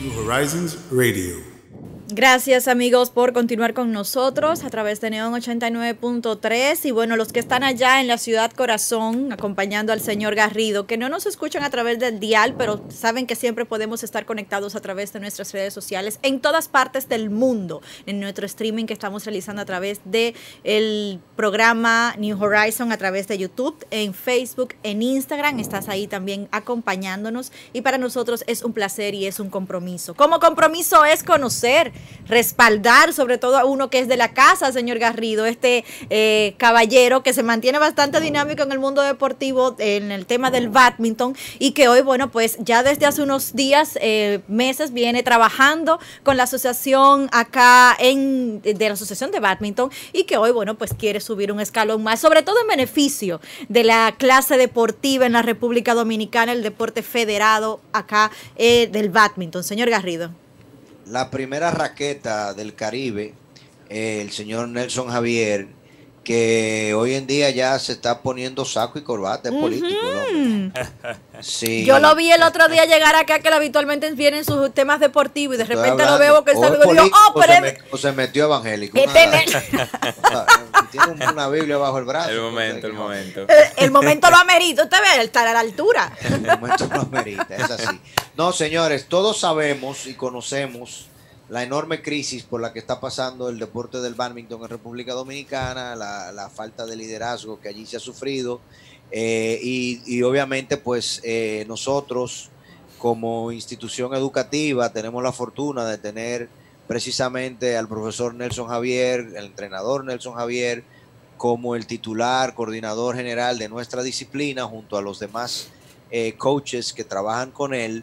New Horizons Radio. Gracias amigos por continuar con nosotros a través de Neon 89.3 y bueno, los que están allá en la ciudad corazón acompañando al señor Garrido, que no nos escuchan a través del dial, pero saben que siempre podemos estar conectados a través de nuestras redes sociales en todas partes del mundo, en nuestro streaming que estamos realizando a través de el programa New Horizon a través de YouTube, en Facebook, en Instagram, estás ahí también acompañándonos. Y para nosotros es un placer y es un compromiso. Como compromiso es conocer respaldar sobre todo a uno que es de la casa, señor Garrido, este eh, caballero que se mantiene bastante dinámico en el mundo deportivo, en el tema del badminton y que hoy, bueno, pues ya desde hace unos días, eh, meses, viene trabajando con la asociación acá en, de la asociación de badminton y que hoy, bueno, pues quiere subir un escalón más, sobre todo en beneficio de la clase deportiva en la República Dominicana, el deporte federado acá eh, del badminton. Señor Garrido la primera raqueta del Caribe, el señor Nelson Javier, que hoy en día ya se está poniendo saco y corbata, es político. sí. Yo lo vi el otro día llegar acá que habitualmente vienen sus temas deportivos y de repente lo veo que está oh, pero se, o se metió evangélico. tiene una Biblia bajo el brazo. El momento, el momento. El, momento lo amerita, usted ve, estar a la altura. El momento lo amerita, es así. No, señores, todos sabemos y conocemos la enorme crisis por la que está pasando el deporte del badminton en República Dominicana, la, falta de liderazgo que allí se ha sufrido eh, y, obviamente pues eh, nosotros como institución educativa tenemos la fortuna de tener precisamente al profesor Nelson Javier, el entrenador Nelson Javier, como el titular, coordinador general de nuestra disciplina junto a los demás eh, coaches que trabajan con él.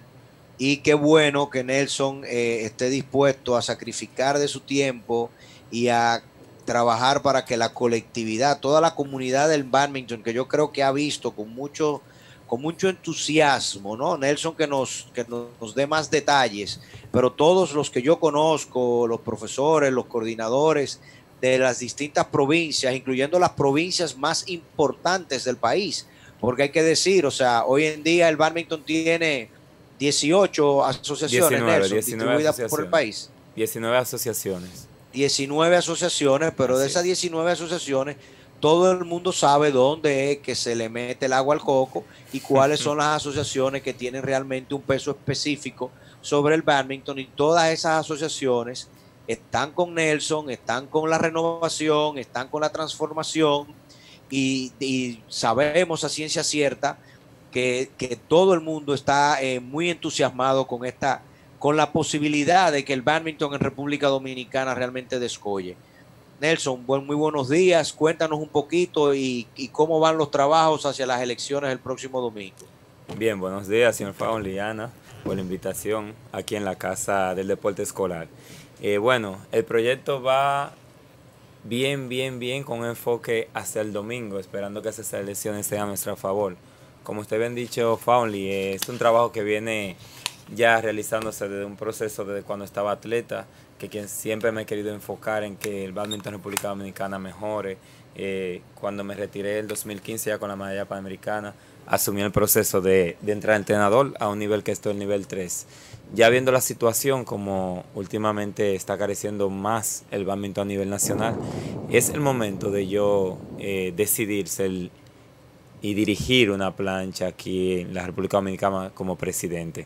Y qué bueno que Nelson eh, esté dispuesto a sacrificar de su tiempo y a trabajar para que la colectividad, toda la comunidad del badminton, que yo creo que ha visto con mucho, con mucho entusiasmo, ¿no? Nelson que nos, que nos dé más detalles, pero todos los que yo conozco, los profesores, los coordinadores de las distintas provincias, incluyendo las provincias más importantes del país, porque hay que decir, o sea, hoy en día el badminton tiene 18 asociaciones 19, distribuidas por el país. 19 asociaciones. 19 asociaciones, pero de esas 19 asociaciones, todo el mundo sabe dónde es que se le mete el agua al coco y cuáles son las asociaciones que tienen realmente un peso específico sobre el badminton. Y todas esas asociaciones están con Nelson, están con la renovación, están con la transformación. Y, y sabemos a ciencia cierta que, todo el mundo está eh, muy entusiasmado con esta, con la posibilidad de que el badminton en República Dominicana realmente descolle. Nelson, muy buenos días. Cuéntanos un poquito y, cómo van los trabajos hacia las elecciones el próximo domingo. Bien, buenos días, señor Fabio Liana, por la invitación aquí en la Casa del Deporte Escolar. Eh, bueno, el proyecto va bien, bien, bien con enfoque hacia el domingo, esperando que esas elecciones sean a nuestro favor como usted bien dicho, Foundly es un trabajo que viene ya realizándose desde un proceso desde cuando estaba atleta, que quien siempre me he querido enfocar en que el badminton República Dominicana mejore. Eh, cuando me retiré en 2015 ya con la medalla panamericana, asumí el proceso de, de entrar entrenador a un nivel que estoy el nivel 3. Ya viendo la situación como últimamente está careciendo más el badminton a nivel nacional, es el momento de yo eh, decidir y dirigir una plancha aquí en la República Dominicana como presidente?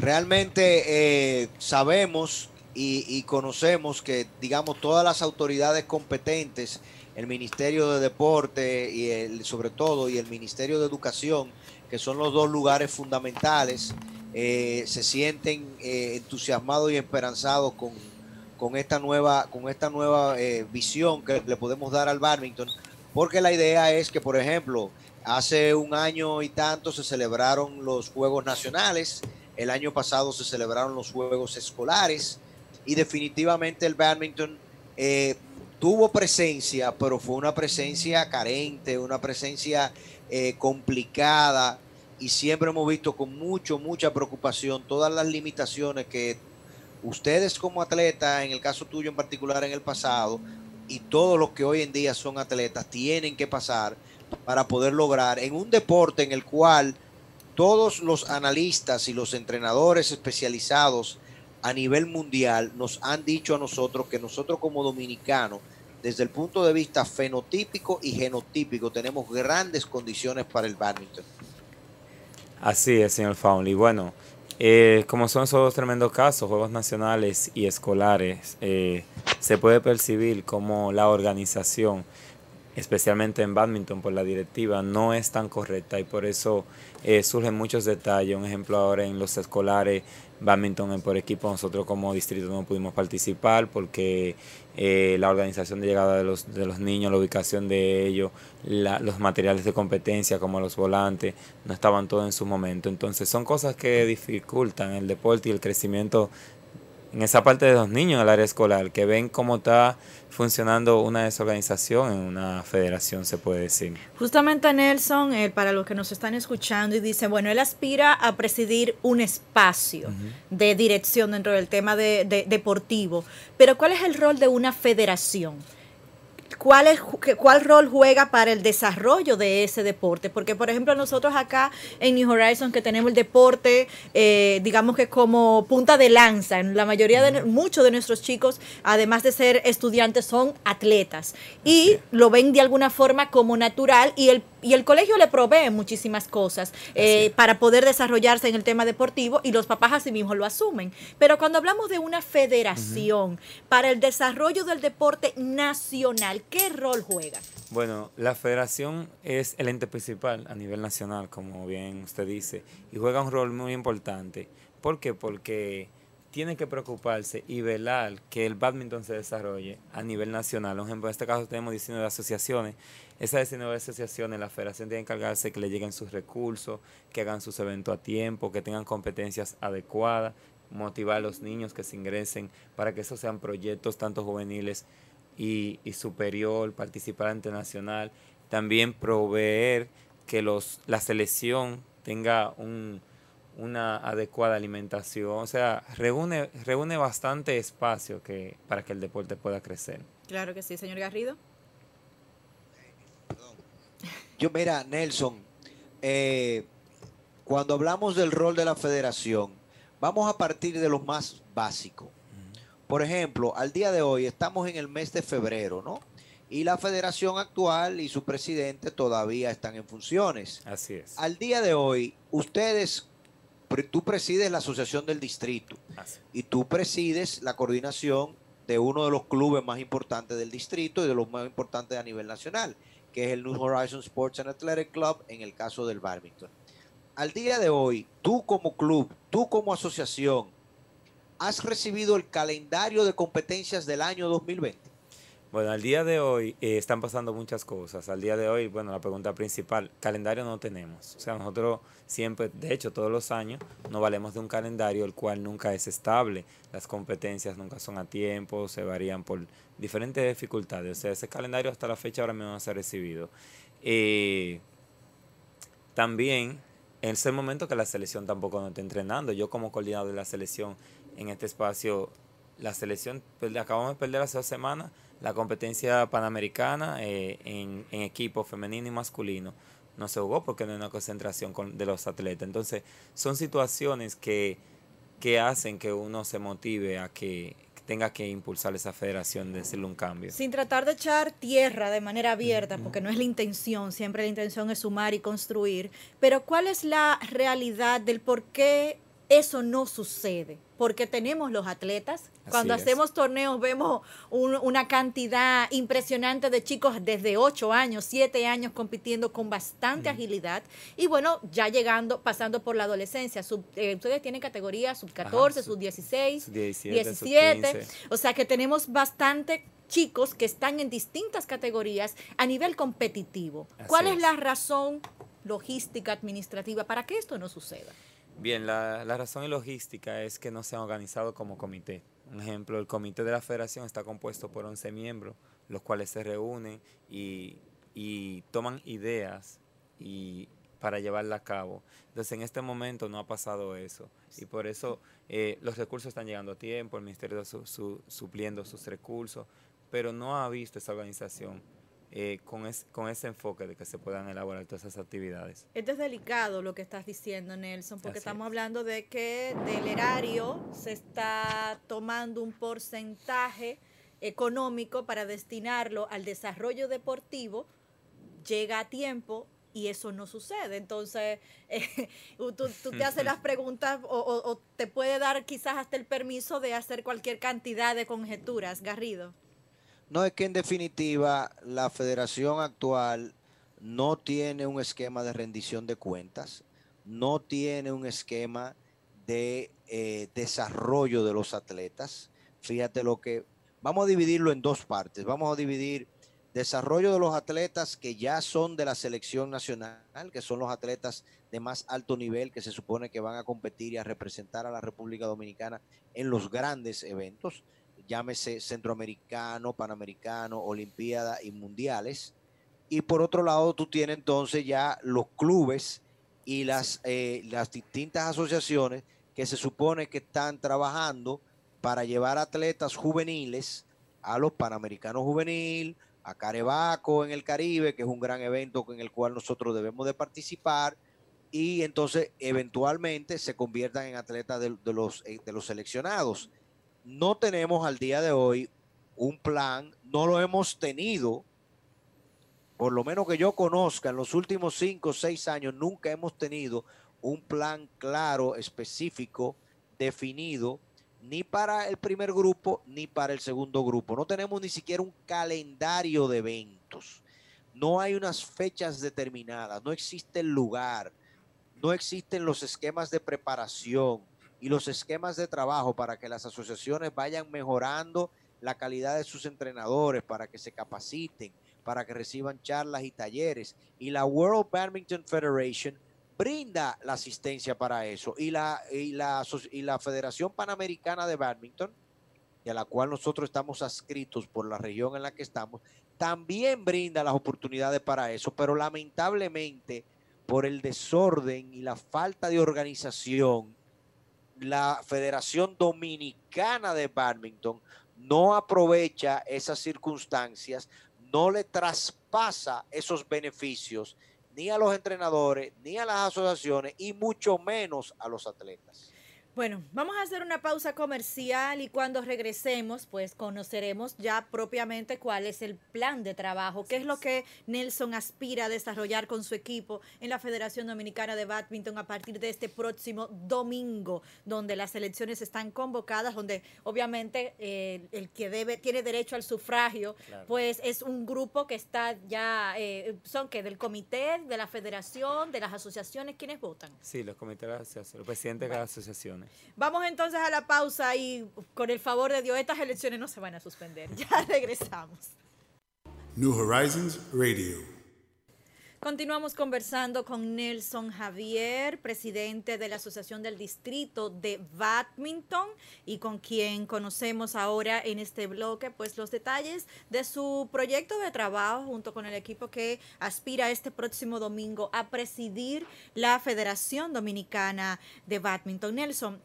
Realmente eh, sabemos y, conocemos que, digamos, todas las autoridades competentes, el Ministerio de Deporte y el, sobre todo y el Ministerio de Educación, que son los dos lugares fundamentales, eh, se sienten eh, entusiasmados y esperanzados con, con esta nueva, con esta nueva visión que le podemos dar al badminton porque la idea es que, por ejemplo, hace un año y tanto se celebraron los Juegos Nacionales El año pasado se celebraron los Juegos Escolares y definitivamente el badminton eh, tuvo presencia, pero fue una presencia carente, una presencia eh, complicada y siempre hemos visto con mucho, mucha preocupación todas las limitaciones que ustedes como atletas, en el caso tuyo en particular en el pasado, y todos los que hoy en día son atletas tienen que pasar para poder lograr en un deporte en el cual todos los analistas y los entrenadores especializados a nivel mundial nos han dicho a nosotros que nosotros como dominicanos, desde el punto de vista fenotípico y genotípico, tenemos grandes condiciones para el badminton. Así es, señor Faunli. Bueno, eh, como son esos tremendos casos, juegos nacionales y escolares, eh, se puede percibir como la organización, especialmente en badminton por la directiva, no es tan correcta y por eso eh, surgen muchos detalles. Un ejemplo ahora en los escolares, badminton por equipo, nosotros como distrito no pudimos participar porque eh, la organización de llegada de los, de los niños, la ubicación de ellos, los materiales de competencia como los volantes, no estaban todos en su momento. Entonces son cosas que dificultan el deporte y el crecimiento en esa parte de los niños en el área escolar, que ven cómo está funcionando una desorganización en una federación, se puede decir. Justamente Nelson, eh, para los que nos están escuchando, y dice, bueno, él aspira a presidir un espacio de dirección dentro del tema de, deportivo, pero ¿cuál es el rol de una federación? ¿Cuál, es, ¿Cuál rol juega para el desarrollo de ese deporte? Porque, por ejemplo, nosotros acá en New Horizons, que tenemos el deporte, eh, digamos que como punta de lanza, en la mayoría de muchos de nuestros chicos, además de ser estudiantes, son atletas. Y lo ven de alguna forma como natural y el y el colegio le provee muchísimas cosas eh, para poder desarrollarse en el tema deportivo y los papás así mismo lo asumen. Pero cuando hablamos de una federación para el desarrollo del deporte nacional, ¿qué rol juega? Bueno, la federación es el ente principal a nivel nacional, como bien usted dice, y juega un rol muy importante. ¿Por qué? Porque tiene que preocuparse y velar que el badminton se desarrolle a nivel nacional. Por ejemplo, en este caso tenemos 19 asociaciones. Esas 19 asociaciones, la federación tiene que encargarse que le lleguen sus recursos, que hagan sus eventos a tiempo, que tengan competencias adecuadas, motivar a los niños que se ingresen para que esos sean proyectos tanto juveniles y, y superior, participar internacional. También proveer que los, la selección tenga un una adecuada alimentación, o sea, reúne, reúne bastante espacio que, para que el deporte pueda crecer. Claro que sí, señor Garrido. Yo, mira, Nelson, eh, cuando hablamos del rol de la federación, vamos a partir de lo más básico. Por ejemplo, al día de hoy estamos en el mes de febrero, ¿no? Y la federación actual y su presidente todavía están en funciones. Así es. Al día de hoy, ustedes tú presides la asociación del distrito y tú presides la coordinación de uno de los clubes más importantes del distrito y de los más importantes a nivel nacional, que es el New Horizons Sports and Athletic Club en el caso del badminton. Al día de hoy, tú como club, tú como asociación, has recibido el calendario de competencias del año 2020. Bueno, al día de hoy eh, están pasando muchas cosas. Al día de hoy, bueno, la pregunta principal, calendario no tenemos. O sea, nosotros siempre, de hecho, todos los años nos valemos de un calendario el cual nunca es estable. Las competencias nunca son a tiempo, se varían por diferentes dificultades. O sea, ese calendario hasta la fecha ahora mismo no se ha recibido. Eh, también, en ese momento que la selección tampoco no está entrenando, yo como coordinador de la selección en este espacio, la selección, pues, acabamos de perder hace dos semanas la competencia panamericana eh, en, equipo femenino y masculino no se jugó porque no hay una concentración de los atletas. Entonces, son situaciones que, que hacen que uno se motive a que, tenga que impulsar esa federación de decirle un cambio. Sin tratar de echar tierra de manera abierta, porque no es la intención, siempre la intención es sumar y construir, pero ¿cuál es la realidad del por qué eso no sucede? porque tenemos los atletas. Cuando hacemos torneos vemos una cantidad impresionante de chicos desde 8 años, 7 años compitiendo con bastante agilidad. Y bueno, ya llegando, pasando por la adolescencia. Eh, ustedes tienen categorías sub 14, sub 16, 17. o sea que tenemos bastante chicos que están en distintas categorías a nivel competitivo. ¿Cuál es la razón logística administrativa para que esto no suceda? Bien, la, la razón y logística es que no se han organizado como comité. Un ejemplo, el comité de la federación está compuesto por 11 miembros, los cuales se reúnen y, y toman ideas y para llevarla a cabo. Entonces, en este momento no ha pasado eso. Y por eso eh, los recursos están llegando a tiempo, el Ministerio está su, su, supliendo sus recursos, pero no ha visto esa organización eh, con, es, con ese enfoque de que se puedan elaborar todas esas actividades. Esto es delicado lo que estás diciendo, Nelson, porque Así estamos es. hablando de que del erario se está tomando un porcentaje económico para destinarlo al desarrollo deportivo, llega a tiempo y eso no sucede. Entonces, eh, tú, tú te haces las preguntas o, o- o te puede dar quizás hasta el permiso de hacer cualquier cantidad de conjeturas, Garrido. No es que en definitiva la federación actual no tiene un esquema de rendición de cuentas, no tiene un esquema de eh, desarrollo de los atletas. Fíjate lo que vamos a dividirlo en dos partes. Vamos a dividir desarrollo de los atletas que ya son de la selección nacional, que son los atletas de más alto nivel que se supone que van a competir y a representar a la República Dominicana en los grandes eventos llámese centroamericano, panamericano, olimpiada y mundiales. Y por otro lado, tú tienes entonces ya los clubes y las, eh, las distintas asociaciones que se supone que están trabajando para llevar atletas juveniles a los Panamericanos Juvenil, a Carebaco en el Caribe, que es un gran evento en el cual nosotros debemos de participar, y entonces eventualmente se conviertan en atletas de, de los, eh, de los seleccionados no tenemos al día de hoy un plan, no lo hemos tenido, por lo menos que yo conozca, en los últimos cinco o seis años nunca hemos tenido un plan claro, específico, definido, ni para el primer grupo ni para el segundo grupo. No tenemos ni siquiera un calendario de eventos. No hay unas fechas determinadas, no existe el lugar, no existen los esquemas de preparación y los esquemas de trabajo para que las asociaciones vayan mejorando la calidad de sus entrenadores, para que se capaciten, para que reciban charlas y talleres. Y la World Badminton Federation brinda la asistencia para eso. Y la, y la, y la Federación Panamericana de Badminton, a la cual nosotros estamos adscritos por la región en la que estamos, también brinda las oportunidades para eso, pero lamentablemente por el desorden y la falta de organización, la Federación Dominicana de Badminton no aprovecha esas circunstancias, no le traspasa esos beneficios ni a los entrenadores, ni a las asociaciones y mucho menos a los atletas. Bueno, vamos a hacer una pausa comercial y cuando regresemos, pues conoceremos ya propiamente cuál es el plan de trabajo, qué es lo que Nelson aspira a desarrollar con su equipo en la Federación Dominicana de Badminton a partir de este próximo domingo, donde las elecciones están convocadas, donde obviamente eh, el que debe tiene derecho al sufragio, Claro. pues es un grupo que está ya, eh, son que del comité, de la federación, de las asociaciones, quienes votan. Sí, los comités de la asociación, los presidentes de las Vamos entonces a la pausa y con el favor de Dios, estas elecciones no se van a suspender. Ya regresamos. New Horizons Radio. Continuamos conversando con Nelson Javier, presidente de la Asociación del Distrito de Badminton y con quien conocemos ahora en este bloque pues los detalles de su proyecto de trabajo junto con el equipo que aspira este próximo domingo a presidir la Federación Dominicana de Badminton. Nelson,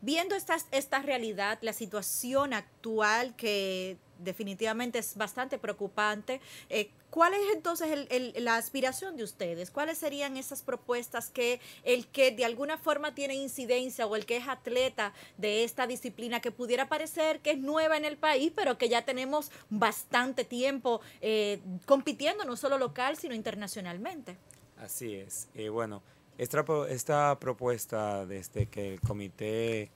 viendo esta, esta realidad, la situación actual que definitivamente es bastante preocupante, eh, ¿cuál es entonces el- el- la aspiración de ustedes? ¿Cuáles serían esas propuestas que el que de alguna forma tiene incidencia o el que es atleta de esta disciplina que pudiera parecer que es nueva en el país, pero que ya tenemos bastante tiempo eh, compitiendo no solo local, sino internacionalmente? Así es. Eh, bueno, esta, esta propuesta desde que el comité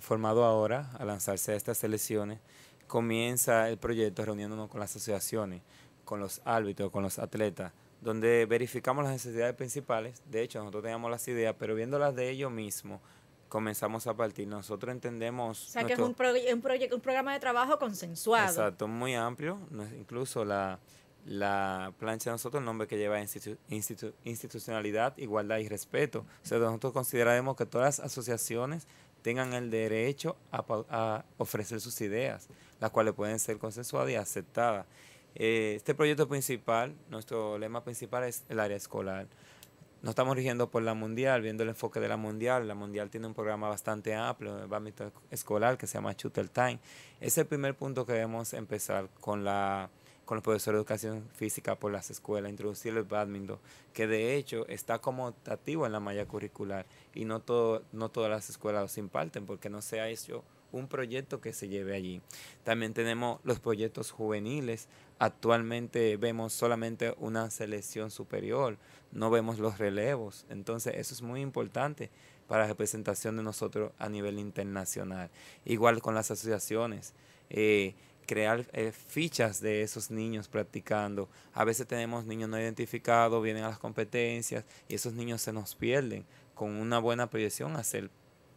formado ahora a lanzarse a estas elecciones, comienza el proyecto reuniéndonos con las asociaciones, con los árbitros, con los atletas, donde verificamos las necesidades principales. De hecho, nosotros teníamos las ideas, pero viéndolas de ellos mismos, comenzamos a partir. Nosotros entendemos... O sea, que es un, pro- un, un programa de trabajo consensuado. Exacto, muy amplio. Incluso la, la plancha de nosotros, el nombre que lleva institu- institu- institucionalidad, igualdad y respeto. O sea, nosotros consideraremos que todas las asociaciones tengan el derecho a, ofrecer sus ideas, las cuales pueden ser consensuadas y aceptadas. Eh, este proyecto principal, nuestro lema principal es el área escolar. Nos estamos rigiendo por la mundial, viendo el enfoque de la mundial. La mundial tiene un programa bastante amplio de badminton escolar que se llama Shooter Time. Es el primer punto que debemos empezar con la con los profesores de educación física por las escuelas, introducir el badminton, que de hecho está como optativo en la malla curricular y no todo, no todas las escuelas los imparten porque no se ha hecho un proyecto que se lleve allí. También tenemos los proyectos juveniles. Actualmente vemos solamente una selección superior, no vemos los relevos. Entonces eso es muy importante para la representación de nosotros a nivel internacional. Igual con las asociaciones. eh, crear eh, fichas de esos niños practicando. A veces tenemos niños no identificados, vienen a las competencias y esos niños se nos pierden con una buena proyección hacer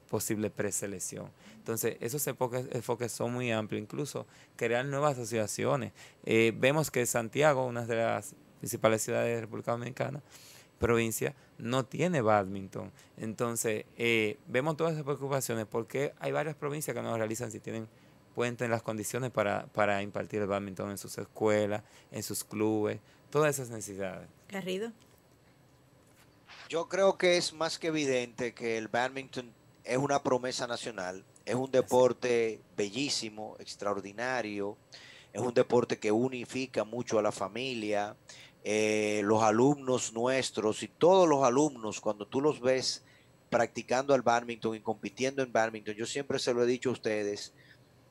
posible preselección. Entonces, esos enfoques, son muy amplios, incluso crear nuevas asociaciones. Eh, vemos que Santiago, una de las principales ciudades de República Dominicana, provincia, no tiene badminton. Entonces, eh, vemos todas esas preocupaciones porque hay varias provincias que no realizan si tienen pueden tener las condiciones para, para impartir el badminton en sus escuelas, en sus clubes, todas esas necesidades. Garrido. Yo creo que es más que evidente que el badminton es una promesa nacional, es un deporte bellísimo, extraordinario, es un deporte que unifica mucho a la familia, eh, los alumnos nuestros y todos los alumnos, cuando tú los ves practicando el badminton y compitiendo en badminton, yo siempre se lo he dicho a ustedes,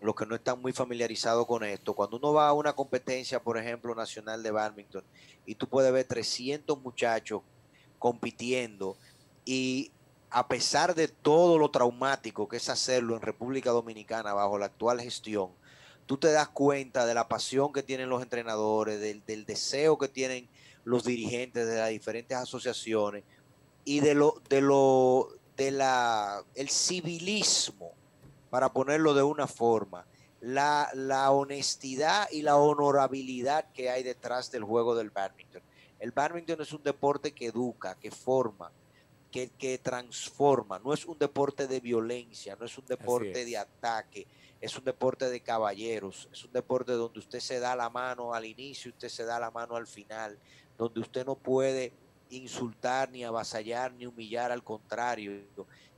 los que no están muy familiarizados con esto, cuando uno va a una competencia, por ejemplo, nacional de badminton, y tú puedes ver 300 muchachos compitiendo y a pesar de todo lo traumático que es hacerlo en República Dominicana bajo la actual gestión, tú te das cuenta de la pasión que tienen los entrenadores, del, del deseo que tienen los dirigentes de las diferentes asociaciones y de lo, de lo, de la, el civilismo, para ponerlo de una forma, la, la honestidad y la honorabilidad que hay detrás del juego del badminton. El badminton es un deporte que educa, que forma, que, que transforma. No es un deporte de violencia, no es un deporte de ataque, es un deporte de caballeros, es un deporte donde usted se da la mano al inicio, usted se da la mano al final, donde usted no puede insultar, ni avasallar, ni humillar, al contrario,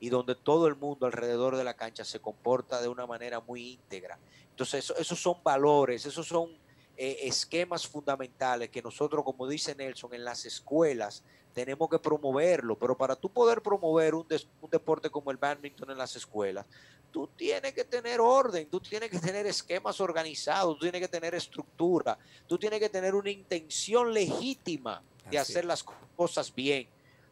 y donde todo el mundo alrededor de la cancha se comporta de una manera muy íntegra. Entonces, eso- esos son valores, esos son eh, esquemas fundamentales que nosotros, como dice Nelson, en las escuelas tenemos que promoverlo, pero para tú poder promover un, des- un deporte como el badminton en las escuelas, tú tienes que tener orden, tú tienes que tener esquemas organizados, tú tienes que tener estructura, tú tienes que tener una intención legítima de Así hacer las cosas bien.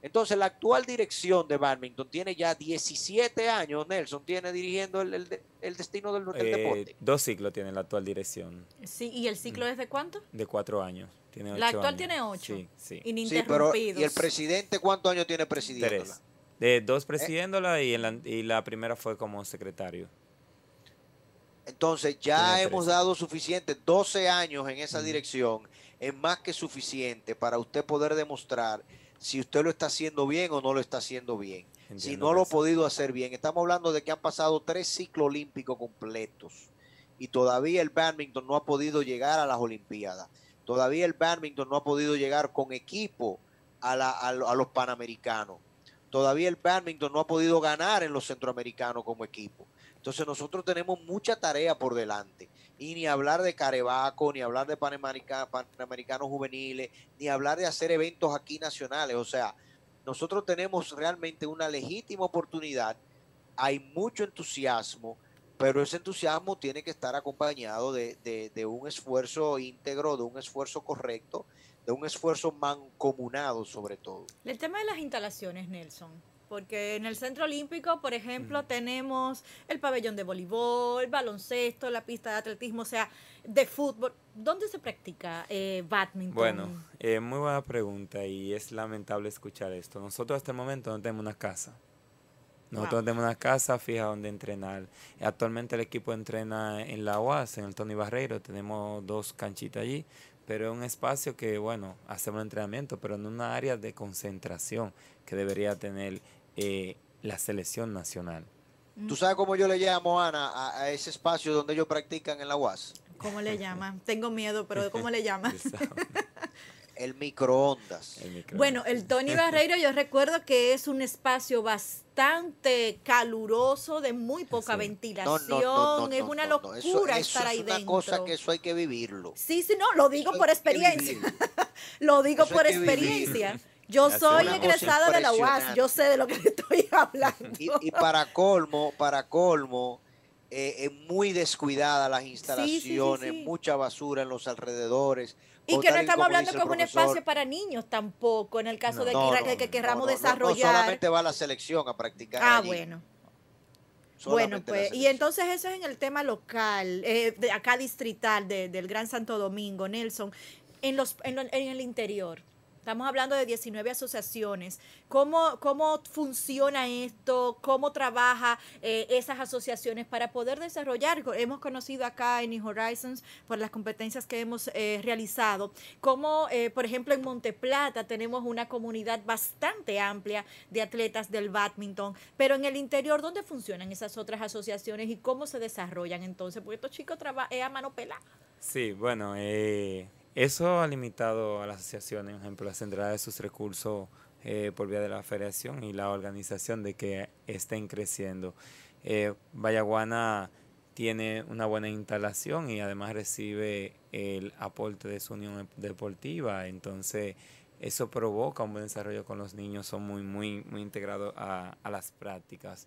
Entonces, la actual dirección de badminton tiene ya 17 años, Nelson, tiene dirigiendo el, el de- el destino del, del Eh, deporte. dos ciclos tiene la actual dirección, Sí, ¿y el ciclo es de cuánto? de cuatro años. Tiene La actual años. tiene ocho. Sí, sí. Sí, pero Ininterrumpidos. ¿y el presidente cuántos años tiene presidiéndola? Tres. De dos presidiéndola y, en la, y la primera fue como secretario. Entonces ya Tiene hemos tres. dado suficiente, 12 años en esa dirección, es más que suficiente para usted poder demostrar si usted lo está haciendo bien o no lo está haciendo bien. si no lo ha podido hacer bien, estamos hablando de que han pasado tres ciclos olímpicos completos y todavía el badminton no ha podido llegar a las Olimpiadas. Todavía el badminton no ha podido llegar con equipo a, la- a a los panamericanos. Todavía el badminton no ha podido ganar en los centroamericanos como equipo. Entonces nosotros tenemos mucha tarea por delante. Y ni hablar de Carebaco, ni hablar de Panamerica- Panamericanos juveniles, ni hablar de hacer eventos aquí nacionales. O sea, nosotros tenemos realmente una legítima oportunidad. Hay mucho entusiasmo, pero ese entusiasmo tiene que estar acompañado de, de- de un esfuerzo íntegro, de un esfuerzo correcto, de un esfuerzo mancomunado sobre todo. El tema de las instalaciones, Nelson. Porque en el Centro Olímpico, por ejemplo, tenemos el pabellón de voleibol, baloncesto, la pista de atletismo, o sea, de fútbol. ¿Dónde se practica eh, badminton? Bueno, eh, muy buena pregunta y es lamentable escuchar esto. Nosotros hasta el momento no tenemos una casa. Nosotros Wow. tenemos una casa fija donde entrenar. Actualmente el equipo entrena en la UAS, en el Tony Barreiro. Tenemos dos canchitas allí pero es un espacio que, bueno, hacemos entrenamiento, pero en una área de concentración que debería tener eh, la selección nacional. ¿Tú sabes cómo yo le llamo, Ana, a, a ese espacio donde ellos practican en la UAS? ¿Cómo le llama? Tengo miedo, pero ¿cómo le llama? El microondas. El microondas. Bueno, el Tony Barreiro yo recuerdo que es un espacio bastante caluroso, de muy poca ventilación, no, no, no, es una no, no. Eso- locura eso estar ahí es una dentro. cosa que eso hay que vivirlo. Sí, sí, no, lo digo Eso por experiencia. lo digo por vivir. Yo soy egresada de la UAS, yo sé de lo que estoy hablando. Y, y para colmo, para colmo, eh, eh, muy descuidadas las instalaciones, sí. mucha basura en los alrededores. Y que no estamos hablando como un espacio para niños tampoco, en el caso No. de que, no, que- querramos no, desarrollar. No solamente va la selección a practicar. ah, allí, bueno. Bueno, solamente pues, y entonces eso es en el tema local, eh, de acá distrital, de- del Gran Santo Domingo, Nelson, en, los, en, lo- en el interior. Estamos hablando de 19 asociaciones. ¿Cómo, cómo funciona esto? ¿Cómo trabaja eh, esas asociaciones para poder desarrollar? Hemos conocido acá en New Horizons por las competencias que hemos eh, realizado, como eh, por ejemplo en Monteplata tenemos una comunidad bastante amplia de atletas del badminton, pero en el interior, ¿dónde funcionan esas otras asociaciones y cómo se desarrollan entonces? Porque estos chicos trabajan a mano pelada. Sí, bueno, eh, eso ha limitado a las asociaciones, por ejemplo, la centralidad de sus recursos eh, por vía de la federación y la organización de que estén creciendo. Eh, Vallaguana tiene una buena instalación y además recibe el aporte de su unión deportiva, entonces eso provoca un buen desarrollo con los niños, son muy, muy, muy integrados a, a las prácticas.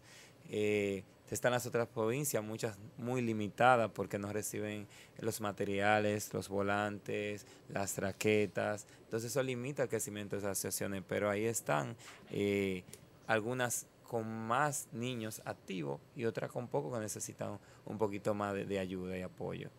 Eh, están las otras provincias, muchas muy limitadas porque no reciben los materiales, los volantes, las raquetas. Entonces eso limita el crecimiento de esas asociaciones, pero ahí están eh, algunas con más niños activos y otras con poco que necesitan un poquito más de, de ayuda y apoyo.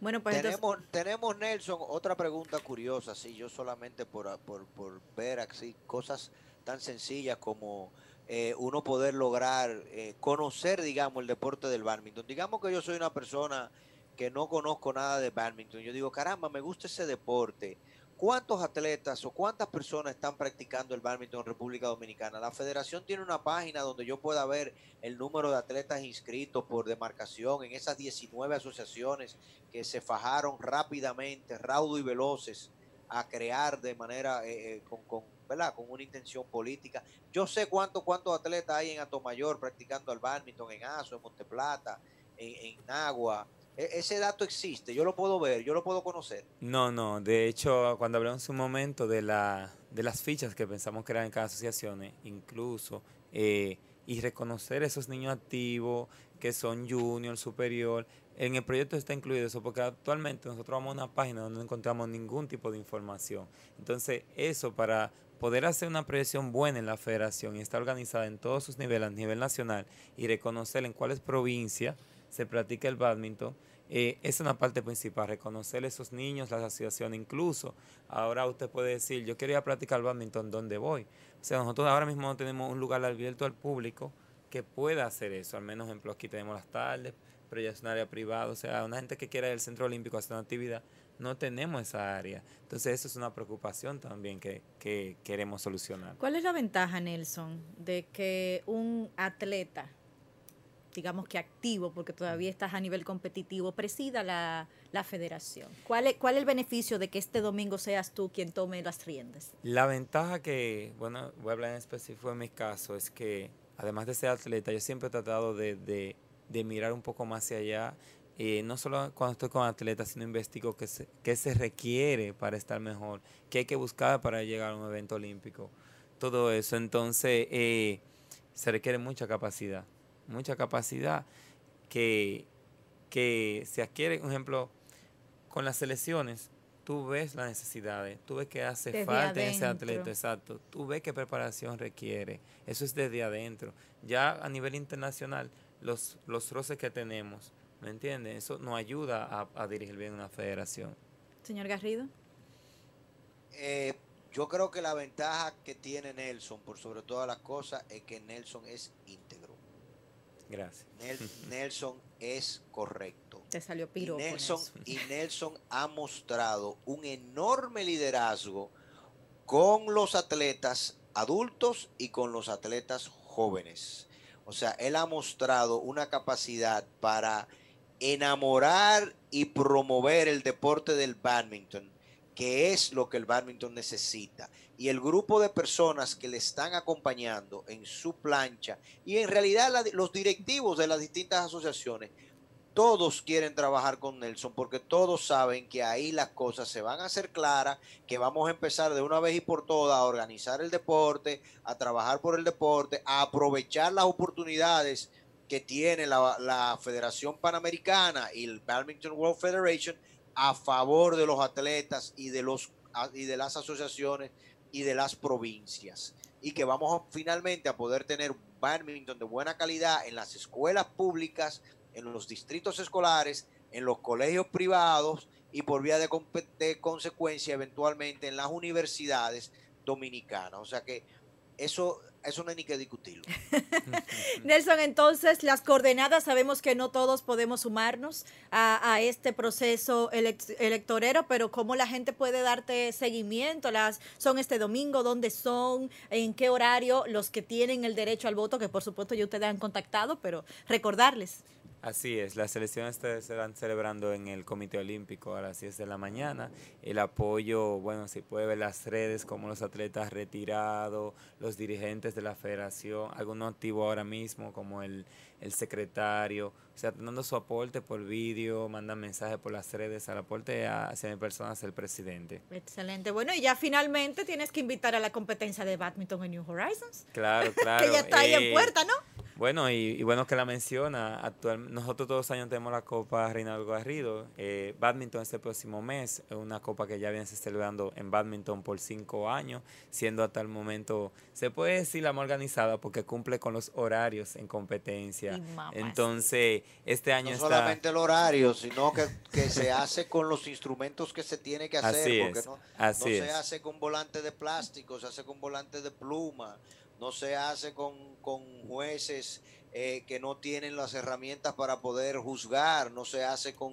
Bueno, pues entonces- Tenemos, tenemos, Nelson, otra pregunta curiosa, sí, yo solamente por, por, por ver así cosas tan sencillas como eh, uno poder lograr eh, conocer, digamos, el deporte del badminton. Digamos que yo soy una persona que no conozco nada de badminton. Yo digo, caramba, me gusta ese deporte. ¿Cuántos atletas o cuántas personas están practicando el badminton en República Dominicana? La federación tiene una página donde yo pueda ver el número de atletas inscritos por demarcación en esas 19 asociaciones que se fajaron rápidamente, raudo y veloces a crear de manera eh, eh, con, ¿verdad? con una intención política. Yo sé cuántos cuántos atletas hay en Atomayor practicando el badminton, en Aso, en Monteplata, en, en Agua. E- ese dato existe, yo lo puedo ver, yo lo puedo conocer. No, no. De hecho, cuando hablamos un momento de, la, de las fichas que pensamos crear en cada asociación, incluso, eh, y reconocer esos niños activos que son junior, superior, en el proyecto está incluido eso, porque actualmente nosotros vamos a una página donde no encontramos ningún tipo de información. Entonces, eso para poder hacer una proyección buena en la federación y estar organizada en todos sus niveles, a nivel nacional, y reconocer en cuáles provincias se practica el badminton, eh, es una parte principal, reconocer esos niños, las asociaciones, incluso ahora usted puede decir, yo quería practicar badminton, ¿dónde voy? O sea, nosotros ahora mismo no tenemos un lugar abierto al público que pueda hacer eso, al menos ejemplo aquí tenemos las tardes, pero ya es un área privada, o sea, una gente que quiera ir al centro olímpico a hacer una actividad, no tenemos esa área. Entonces eso es una preocupación también que, que queremos solucionar. ¿Cuál es la ventaja, Nelson, de que un atleta, digamos que activo, porque todavía estás a nivel competitivo, presida la, la federación? ¿Cuál es, ¿Cuál es el beneficio de que este domingo seas tú quien tome las riendas? La ventaja que, bueno, voy a hablar en específico en mi caso, es que además de ser atleta, yo siempre he tratado de, de, de mirar un poco más hacia allá. Eh, no solo cuando estoy con atletas, sino investigo qué se, qué se requiere para estar mejor, qué hay que buscar para llegar a un evento olímpico. Todo eso. Entonces, eh, se requiere mucha capacidad. Mucha capacidad que, que se adquiere, por ejemplo, con las selecciones, tú ves las necesidades, tú ves qué hace Desde falta en ese atleta, exacto. Tú ves qué preparación requiere. Eso es desde adentro. Ya a nivel internacional, los, los roces que tenemos, ¿me entiendes? Eso nos ayuda a, a dirigir bien una federación. Señor Garrido. Eh, yo creo que la ventaja que tiene Nelson, por sobre todas las cosas, es que Nelson es íntegro. Gracias. Nel- Nelson es correcto. Te salió Y piro. Nelson, y Nelson ha mostrado un enorme liderazgo con los atletas adultos y con los atletas jóvenes. O sea, él ha mostrado una capacidad para enamorar y promover el deporte del badminton, que es lo que el badminton necesita. Y el grupo de personas que le están acompañando en su plancha y en realidad los directivos de las distintas asociaciones todos quieren trabajar con Nelson porque todos saben que ahí las cosas se van a hacer claras, que vamos a empezar de una vez y por todas a organizar el deporte, a trabajar por el deporte, a aprovechar las oportunidades que tiene la, Federación Panamericana y el Badminton World Federation a favor de los atletas y de, los, y de las asociaciones y de las provincias. Y que vamos finalmente a poder tener badminton de buena calidad en las escuelas públicas, en los distritos escolares, en los colegios privados y por vía de, de consecuencia eventualmente en las universidades dominicanas. O sea que eso, eso no hay ni que discutirlo. Nelson, entonces las coordenadas, sabemos que no todos podemos sumarnos a, a este proceso elec- electorero, pero ¿cómo la gente puede darte seguimiento? Las ¿Son este domingo? ¿Dónde son? ¿En qué horario? Los que tienen el derecho al voto, que por supuesto ya ustedes han contactado, pero recordarles. Así es, las elecciones se estarán celebrando en el Comité Olímpico a las 10 de la mañana. El apoyo, bueno, se puede ver las redes como los atletas retirados, los dirigentes de la federación, algunos activos ahora mismo como el, el secretario, o sea, dando su aporte por vídeo, mandan mensajes por las redes, al aporte a- hacia mi persona, hacia el presidente. Excelente. Bueno, y ya finalmente tienes que invitar a la competencia de badminton en New Horizons, Claro, claro. que ya está ahí eh, en puerta, ¿no? Bueno, y, y bueno que la menciona. Actual, nosotros todos los años tenemos la Copa Reinaldo Garrido. Eh, badminton este próximo mes. Es una copa que ya viene se celebrando en badminton por cinco años, siendo hasta el momento, se puede decir la más organizada porque cumple con los horarios en competencia. Entonces, este año No está... solamente el horario, sino que, que se hace con los instrumentos que se tiene que hacer, Así porque es, no, así no se es. hace con volantes de plástico, se hace con volantes de pluma, no se hace con, con jueces eh, que no tienen las herramientas para poder juzgar, no se hace con,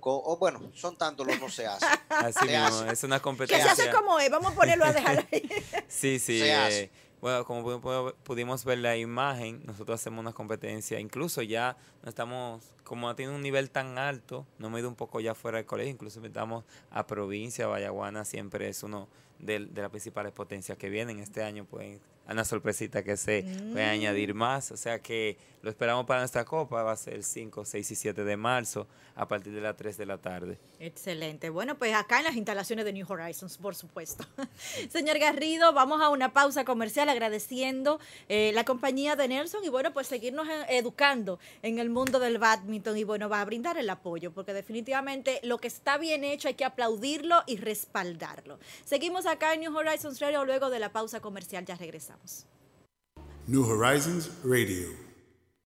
con o bueno, son tantos los no se hace. Así se mismo, hace. es una Que se competencia. hace como es, vamos a ponerlo a dejar ahí. Sí, sí. Se eh, hace. bueno, como pu- pu- pudimos ver la imagen, nosotros hacemos una competencia, incluso ya no estamos, como tiene un nivel tan alto, no hemos ido un poco ya fuera del colegio, incluso invitamos a provincia, Vallaguana, siempre es uno de, de las principales potencias que vienen. Este año pueden, una sorpresita que se pueden añadir más, o sea que lo esperamos para nuestra copa, va a ser el 5, 6 y 7 de marzo, a partir de las 3 de la tarde. Excelente. Bueno, pues acá en las instalaciones de New Horizons, por supuesto. Señor Garrido, vamos a una pausa comercial agradeciendo eh, la compañía de Nelson y bueno, pues seguirnos eh, educando en el mundo del badminton y bueno, va a brindar el apoyo porque definitivamente lo que está bien hecho hay que aplaudirlo y respaldarlo. Seguimos acá en New Horizons Radio luego de la pausa comercial, ya regresamos. New Horizons Radio.